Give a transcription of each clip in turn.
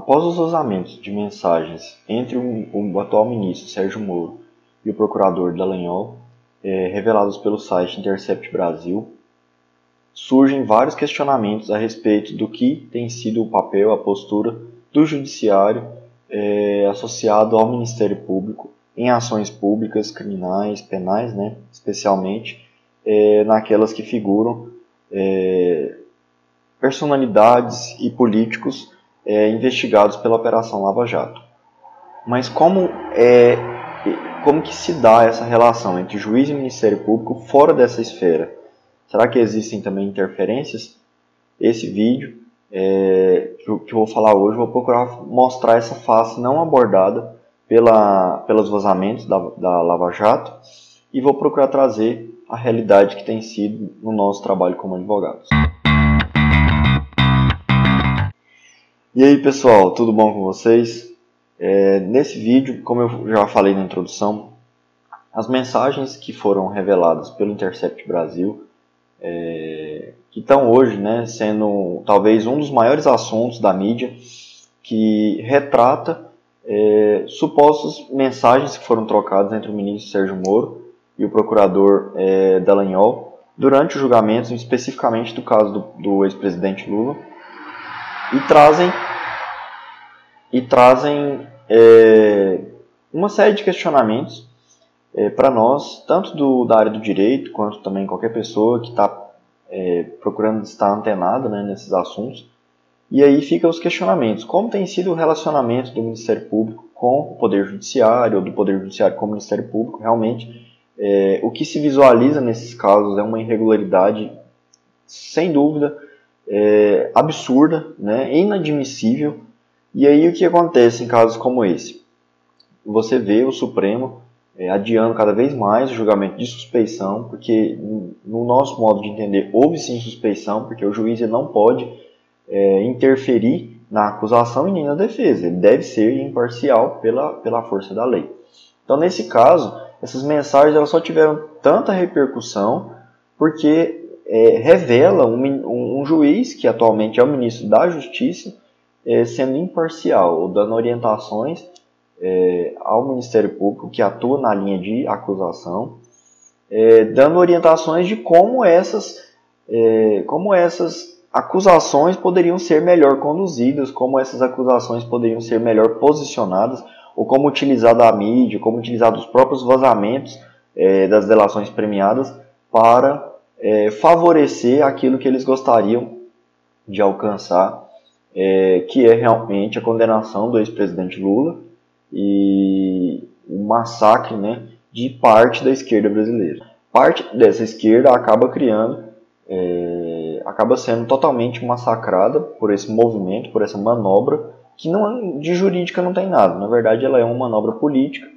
Após os vazamentos de mensagens entre o, atual ministro Sérgio Moro e o procurador Dallagnol, é, revelados pelo site Intercept Brasil, surgem vários questionamentos a respeito do que tem sido o papel, a postura do judiciário é, associado ao Ministério Público em ações públicas, criminais, penais, né, especialmente é, naquelas que figuram é, personalidades e políticos é, investigados pela Operação Lava Jato. Mas como é como que se dá essa relação entre juiz e Ministério Público fora dessa esfera? Será que existem também interferências? Esse vídeo é, que, eu, vou falar hoje, vou procurar mostrar essa face não abordada pela, pelos vazamentos da, da Lava Jato e vou procurar trazer a realidade que tem sido no nosso trabalho como advogados. E aí pessoal, tudo bom com vocês? É, nesse vídeo, como eu já falei na introdução, as mensagens que foram reveladas pelo Intercept Brasil, é, que estão hoje né, sendo talvez um dos maiores assuntos da mídia, que retrata é, supostas mensagens que foram trocadas entre o ministro Sérgio Moro e o procurador é, Dallagnol durante o julgamento, especificamente do caso do, do ex-presidente Lula, e trazem e trazem é, uma série de questionamentos é, para nós, tanto do, da área do direito, quanto também qualquer pessoa que está é, procurando estar antenada né, nesses assuntos. E aí ficam os questionamentos. Como tem sido o relacionamento do Ministério Público com o Poder Judiciário, ou do Poder Judiciário com o Ministério Público? Realmente, é, o que se visualiza nesses casos é uma irregularidade, sem dúvida, é, absurda, né, inadmissível. E aí o que acontece em casos como esse? Você vê o Supremo é, adiando cada vez mais o julgamento de suspeição, porque no nosso modo de entender houve sim suspeição, porque o juiz não pode é, interferir na acusação e nem na defesa, ele deve ser imparcial pela, pela força da lei. Então nesse caso, essas mensagens elas só tiveram tanta repercussão porque é, revela um, um, juiz, que atualmente é o ministro da Justiça, é, sendo imparcial, dando orientações é, ao Ministério Público, que atua na linha de acusação, é, dando orientações de como essas, como essas acusações poderiam ser melhor conduzidas, como essas acusações poderiam ser melhor posicionadas, ou como utilizar a mídia, como utilizar os próprios vazamentos das delações premiadas para é, favorecer aquilo que eles gostariam de alcançar, é, que é realmente a condenação do ex-presidente Lula e o massacre né, de parte da esquerda brasileira. Parte dessa esquerda acaba criando, é, acaba sendo totalmente massacrada por esse movimento, por essa manobra, que não de jurídica não tem nada. Na verdade, ela é uma manobra política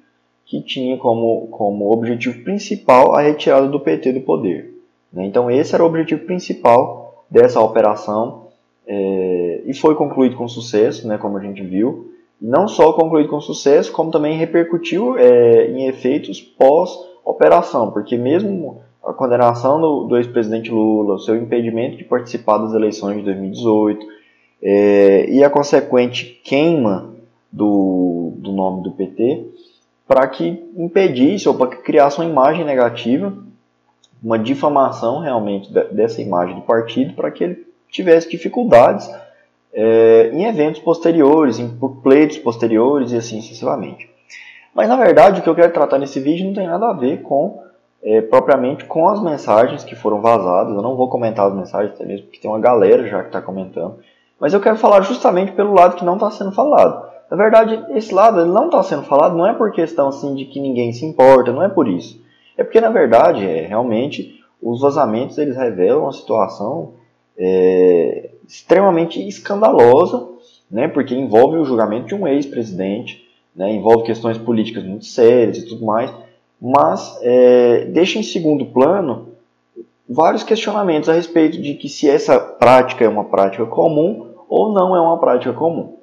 que tinha como, como objetivo principal a retirada do PT do poder. Né? Então esse era o objetivo principal dessa operação é, e foi concluído com sucesso, né, como a gente viu. Não só concluído com sucesso, como também repercutiu é, em efeitos pós-operação, porque mesmo a condenação do, do ex-presidente Lula, o seu impedimento de participar das eleições de 2018 é, e a consequente queima do, do nome do PT, para que impedisse ou para que criasse uma imagem negativa uma difamação realmente dessa imagem do partido para que ele tivesse dificuldades é, em eventos posteriores, em pleitos posteriores e assim sucessivamente. Mas na verdade o que eu quero tratar nesse vídeo não tem nada a ver com é, propriamente com as mensagens que foram vazadas. Eu não vou comentar as mensagens até mesmo porque tem uma galera já que está comentando. Mas eu quero falar justamente pelo lado que não está sendo falado. Na verdade, esse lado ele não está sendo falado não é por questão assim de que ninguém se importa, não é por isso. É porque, na verdade, é, realmente, os vazamentos eles revelam uma situação é, extremamente escandalosa, né, porque envolve o julgamento de um ex-presidente, né, envolve questões políticas muito sérias e tudo mais, mas é, deixa em segundo plano vários questionamentos a respeito de que se essa prática é uma prática comum ou não é uma prática comum.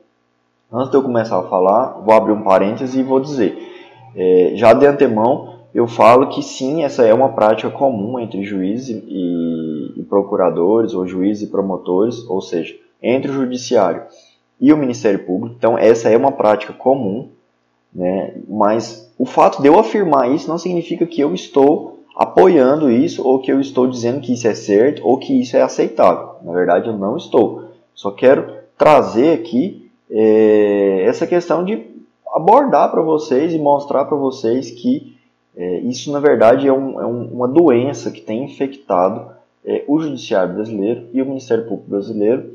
Antes de eu começar a falar, vou abrir um parêntese e vou dizer, é, já de antemão, eu falo que sim, essa é uma prática comum entre juízes e, procuradores, ou juízes e promotores, ou seja, entre o judiciário e o Ministério Público. Então, essa é uma prática comum, né? mas o fato de eu afirmar isso não significa que eu estou apoiando isso ou que eu estou dizendo que isso é certo ou que isso é aceitável. Na verdade, eu não estou. Só quero trazer aqui é, essa questão de abordar para vocês e mostrar para vocês que é, isso, na verdade, é, um, é um, uma doença que tem infectado é, o Judiciário brasileiro e o Ministério Público brasileiro,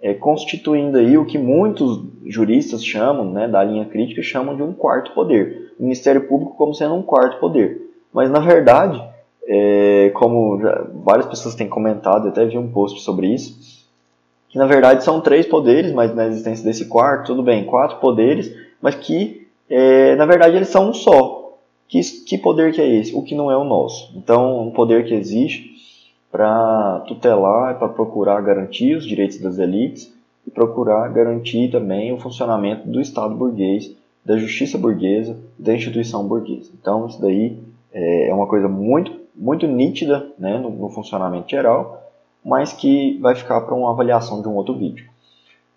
é, constituindo aí o que muitos juristas chamam, né, da linha crítica, chamam de um quarto poder. O Ministério Público como sendo um quarto poder. Mas, na verdade, é, como já, várias pessoas têm comentado, eu até vi um post sobre isso, que na verdade são três poderes, mas na existência desse quarto, tudo bem, quatro poderes, mas que é, na verdade eles são um só. Que, que poder que é esse? O que não é o nosso. Então, um poder que existe para tutelar, para procurar garantir os direitos das elites e procurar garantir também o funcionamento do Estado burguês, da justiça burguesa, da instituição burguesa. Então, isso daí é, é uma coisa muito, muito nítida né, no, no funcionamento geral, mas que vai ficar para uma avaliação de um outro vídeo.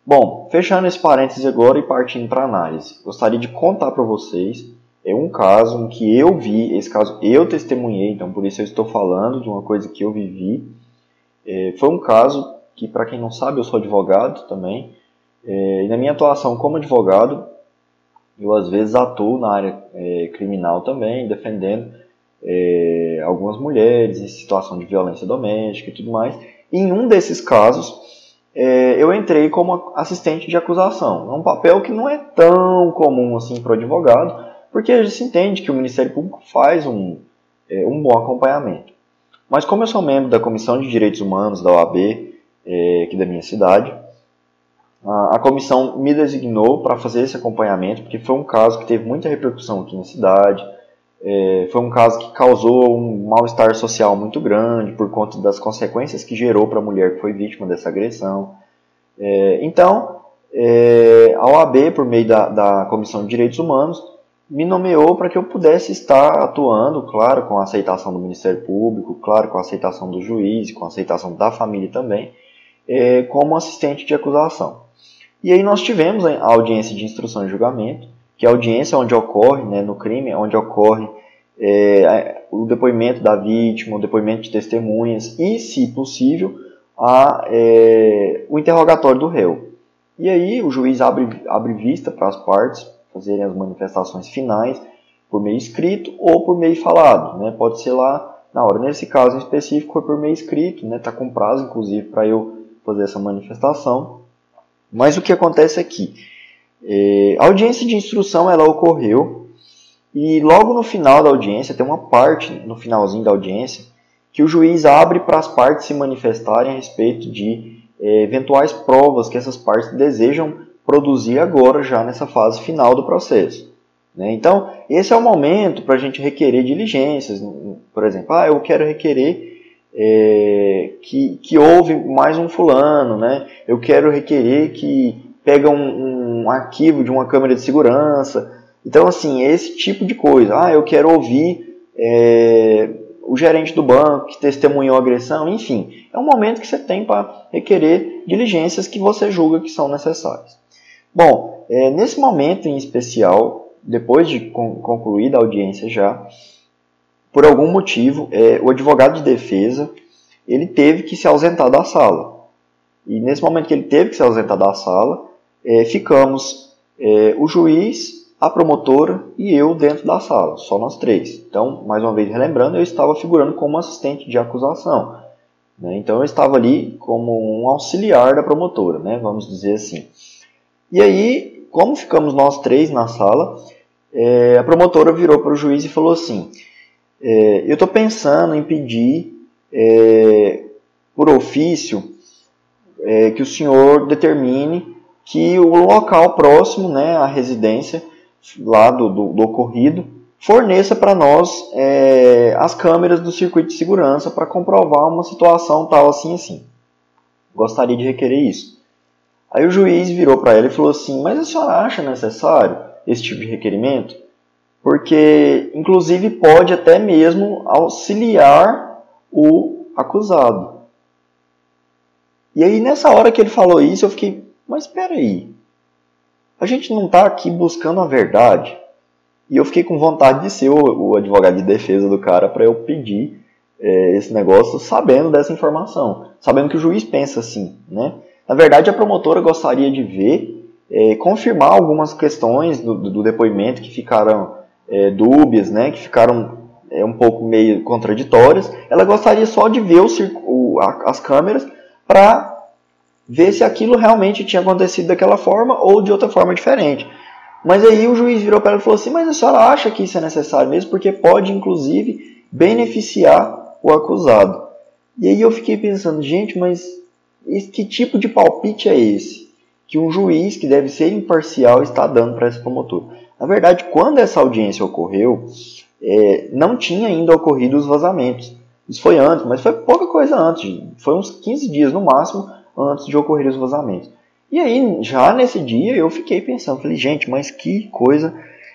Bom, fechando esse parênteses agora e partindo para análise, gostaria de contar para vocês é um caso que eu vi, esse caso eu testemunhei, então por isso eu estou falando de uma coisa que eu vivi. É, foi um caso que, para quem não sabe, eu sou advogado também, é, e na minha atuação como advogado, eu às vezes atuo na área é, criminal também, defendendo é, algumas mulheres em situação de violência doméstica e tudo mais. E em um desses casos, é, eu entrei como assistente de acusação. É um papel que não é tão comum assim para o advogado, porque a se entende que o Ministério Público faz um, é, um bom acompanhamento. Mas como eu sou membro da Comissão de Direitos Humanos da OAB, é, aqui da minha cidade, a, a comissão me designou para fazer esse acompanhamento, porque foi um caso que teve muita repercussão aqui na cidade, é, foi um caso que causou um mal-estar social muito grande por conta das consequências que gerou para a mulher que foi vítima dessa agressão. É, então, é, a OAB, por meio da, da Comissão de Direitos Humanos, me nomeou para que eu pudesse estar atuando, claro, com a aceitação do Ministério Público, claro, com a aceitação do juiz, com a aceitação da família também, é, como assistente de acusação. E aí nós tivemos a audiência de instrução e julgamento, que é a audiência onde ocorre, né, no crime, onde ocorre é, o depoimento da vítima, o depoimento de testemunhas e, se possível, a, é, o interrogatório do réu. E aí o juiz abre, abre vista para as partes fazerem as manifestações finais por meio escrito ou por meio falado, né? Pode ser lá na hora. Nesse caso em específico foi por meio escrito, né? Tá com prazo inclusive para eu fazer essa manifestação. Mas o que acontece aqui? É, a audiência de instrução ela ocorreu e logo no final da audiência tem uma parte no finalzinho da audiência que o juiz abre para as partes se manifestarem a respeito de é, eventuais provas que essas partes desejam produzir agora, já nessa fase final do processo. Né? Então, esse é o momento para a gente requerer diligências. Por exemplo, ah, eu quero requerer é, que, que houve mais um fulano, né? eu quero requerer que pega um, um arquivo de uma câmera de segurança. Então, assim, esse tipo de coisa. Ah, eu quero ouvir é, o gerente do banco que testemunhou a agressão, enfim. É um momento que você tem para requerer diligências que você julga que são necessárias. Bom, é, nesse momento em especial, depois de con concluída a audiência já, por algum motivo, é, o advogado de defesa ele teve que se ausentar da sala. E nesse momento que ele teve que se ausentar da sala, é, ficamos é, o juiz, a promotora e eu dentro da sala, só nós três. Então, mais uma vez relembrando, eu estava figurando como assistente de acusação. Né? Então, eu estava ali como um auxiliar da promotora, né? vamos dizer assim. E aí, como ficamos nós três na sala, é, a promotora virou para o juiz e falou assim: é, Eu estou pensando em pedir é, por ofício é, que o senhor determine que o local próximo né, à residência lá do, do, do ocorrido forneça para nós é, as câmeras do circuito de segurança para comprovar uma situação tal assim assim. Gostaria de requerer isso. Aí o juiz virou para ela e falou assim: Mas a senhora acha necessário esse tipo de requerimento? Porque, inclusive, pode até mesmo auxiliar o acusado. E aí, nessa hora que ele falou isso, eu fiquei: Mas espera aí, a gente não está aqui buscando a verdade. E eu fiquei com vontade de ser o, o advogado de defesa do cara para eu pedir é, esse negócio sabendo dessa informação, sabendo que o juiz pensa assim, né? Na verdade, a promotora gostaria de ver, é, confirmar algumas questões do, do depoimento que ficaram é, dúbias, né? Que ficaram é, um pouco meio contraditórias. Ela gostaria só de ver o, o, a, as câmeras para ver se aquilo realmente tinha acontecido daquela forma ou de outra forma diferente. Mas aí o juiz virou para ela e falou assim: Mas a senhora acha que isso é necessário mesmo? Porque pode, inclusive, beneficiar o acusado. E aí eu fiquei pensando: gente, mas que tipo de palpite é esse? Que um juiz que deve ser imparcial está dando para esse promotor. Na verdade, quando essa audiência ocorreu, é, não tinha ainda ocorrido os vazamentos. Isso foi antes, mas foi pouca coisa antes. Foi uns 15 dias no máximo antes de ocorrer os vazamentos. E aí, já nesse dia, eu fiquei pensando, falei, gente, mas que coisa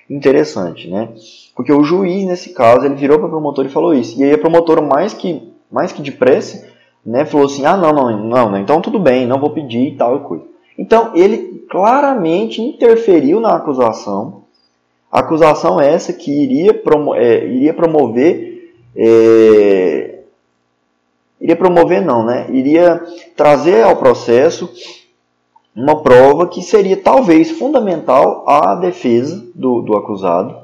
interessante, né? Porque o juiz, nesse caso, ele virou para a promotora e falou isso. E aí a promotora, mais que, mais que depressa, né, falou assim, ah, não, não, não, não, então tudo bem, não vou pedir e tal coisa. Então, ele claramente interferiu na acusação. Acusação é essa que iria, promo é, iria promover é, iria promover não, né? Iria trazer ao processo uma prova que seria talvez fundamental à defesa do, do acusado,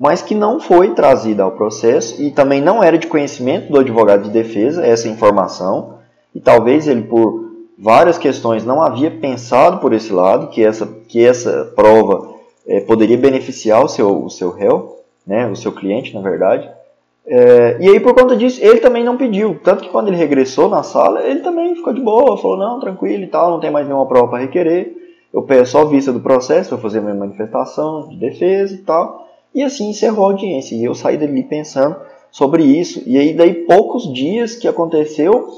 mas que não foi trazida ao processo e também não era de conhecimento do advogado de defesa essa informação, e talvez ele por várias questões não havia pensado por esse lado que essa, que essa prova é, poderia beneficiar o seu, o seu réu, né, o seu cliente, na verdade. É, e aí, por conta disso, ele também não pediu. Tanto que quando ele regressou na sala, ele também ficou de boa, falou: não, tranquilo e tal, não tem mais nenhuma prova para requerer. Eu peço só vista do processo, vou fazer minha manifestação de defesa e tal. E assim encerrou a audiência. E eu saí dali pensando sobre isso. E aí, daí, poucos dias que aconteceu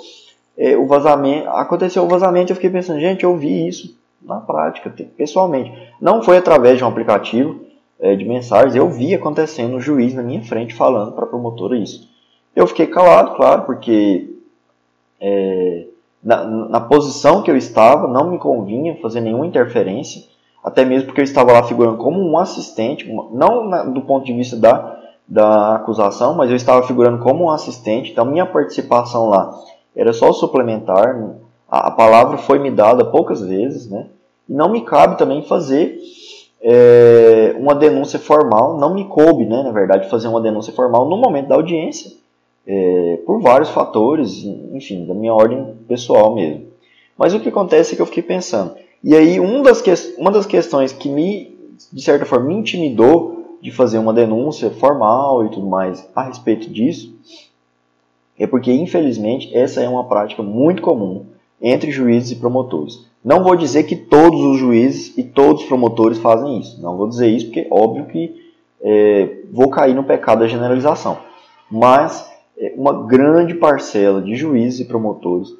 é, o vazamento, aconteceu o vazamento, eu fiquei pensando: gente, eu vi isso na prática, pessoalmente. Não foi através de um aplicativo é, de mensagens, eu vi acontecendo o juiz na minha frente falando para a promotora isso. Eu fiquei calado, claro, porque é, na, na, posição que eu estava não me convinha fazer nenhuma interferência, até mesmo porque eu estava lá figurando como um assistente, não na, do ponto de vista da, da acusação, mas eu estava figurando como um assistente, então minha participação lá era só suplementar, a, a palavra foi me dada poucas vezes, né? E não me cabe também fazer é, uma denúncia formal, não me coube, né, na verdade, fazer uma denúncia formal no momento da audiência, é, por vários fatores, enfim, da minha ordem pessoal mesmo. Mas o que acontece é que eu fiquei pensando, e aí um das que, uma das questões que me, de certa forma, me intimidou de fazer uma denúncia formal e tudo mais a respeito disso, é porque, infelizmente, essa é uma prática muito comum entre juízes e promotores. Não vou dizer que todos os juízes e todos os promotores fazem isso. Não vou dizer isso porque, óbvio que é, vou cair no pecado da generalização. Mas é, uma grande parcela de juízes e promotores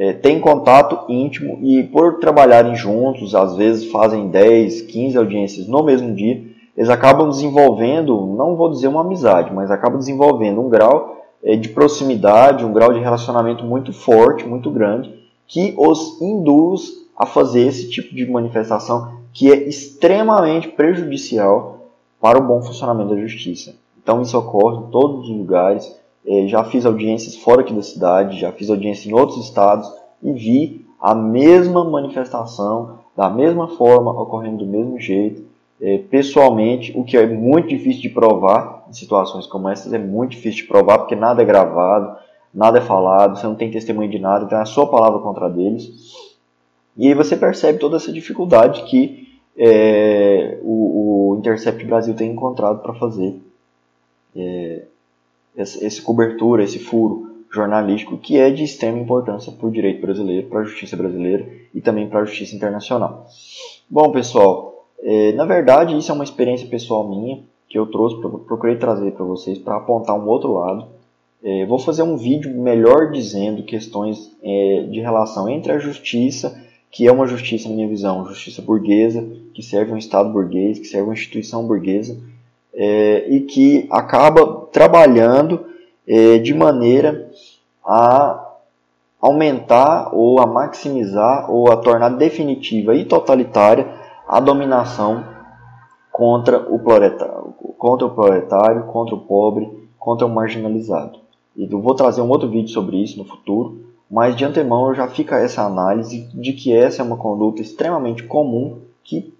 é, tem contato íntimo e, por trabalharem juntos, às vezes fazem 10, 15 audiências no mesmo dia, eles acabam desenvolvendo, não vou dizer uma amizade, mas acabam desenvolvendo um grau é, de proximidade, um grau de relacionamento muito forte, muito grande, que os induz a fazer esse tipo de manifestação que é extremamente prejudicial para o bom funcionamento da justiça. Então isso ocorre em todos os lugares. É, já fiz audiências fora aqui da cidade, já fiz audiências em outros estados e vi a mesma manifestação, da mesma forma, ocorrendo do mesmo jeito. É, pessoalmente, o que é muito difícil de provar em situações como essas, é muito difícil de provar porque nada é gravado, nada é falado, você não tem testemunho de nada, então é a sua palavra contra deles. E aí você percebe toda essa dificuldade que é, o, o, Intercept Brasil tem encontrado para fazer é, essa cobertura, esse furo jornalístico que é de extrema importância para o direito brasileiro, para a justiça brasileira e também para a justiça internacional. Bom, pessoal, é, na verdade isso é uma experiência pessoal minha que eu trouxe, procurei trazer para vocês para apontar um outro lado. É, vou fazer um vídeo melhor dizendo questões é, de relação entre a justiça que é uma justiça, na minha visão, justiça burguesa, que serve um Estado burguês, que serve uma instituição burguesa, é, e que acaba trabalhando é, de maneira a aumentar ou a maximizar ou a tornar definitiva e totalitária a dominação contra o proletário, contra o proletário, contra o pobre, contra o marginalizado. E eu vou trazer um outro vídeo sobre isso no futuro, mas de antemão já fica essa análise de que essa é uma conduta extremamente comum que,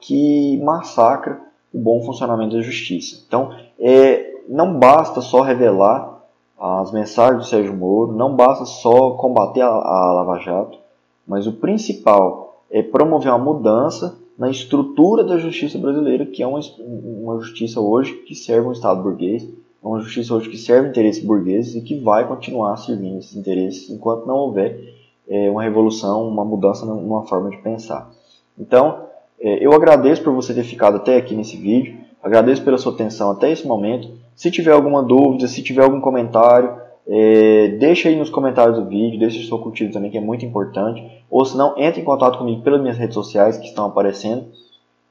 que massacra o bom funcionamento da justiça. Então, é, não basta só revelar as mensagens do Sérgio Moro, não basta só combater a, a Lava Jato, mas o principal é promover uma mudança na estrutura da justiça brasileira, que é uma, uma justiça hoje que serve um Estado burguês, é uma justiça hoje que serve interesses burgueses e que vai continuar servindo esses interesses enquanto não houver é, uma revolução, uma mudança numa forma de pensar. Então, eu agradeço por você ter ficado até aqui nesse vídeo, agradeço pela sua atenção até esse momento. Se tiver alguma dúvida, se tiver algum comentário, é, deixa aí nos comentários do vídeo, deixa o seu curtido também, que é muito importante. Ou se não, entre em contato comigo pelas minhas redes sociais que estão aparecendo.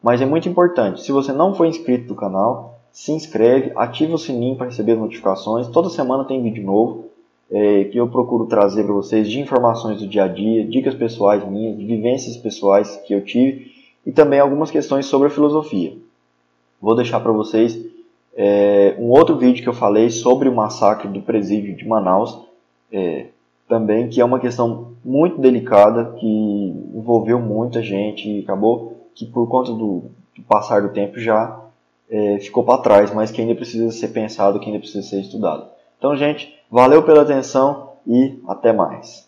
Mas é muito importante, se você não for inscrito no canal, se inscreve, ativa o sininho para receber as notificações. Toda semana tem vídeo novo é, que eu procuro trazer para vocês de informações do dia a dia, dicas pessoais minhas, vivências pessoais que eu tive e também algumas questões sobre a filosofia. Vou deixar para vocês é, um outro vídeo que eu falei sobre o massacre do presídio de Manaus, é, também que é uma questão muito delicada que envolveu muita gente e acabou que por conta do, do passar do tempo já é, ficou para trás, mas que ainda precisa ser pensado, que ainda precisa ser estudado. Então, gente, valeu pela atenção e até mais.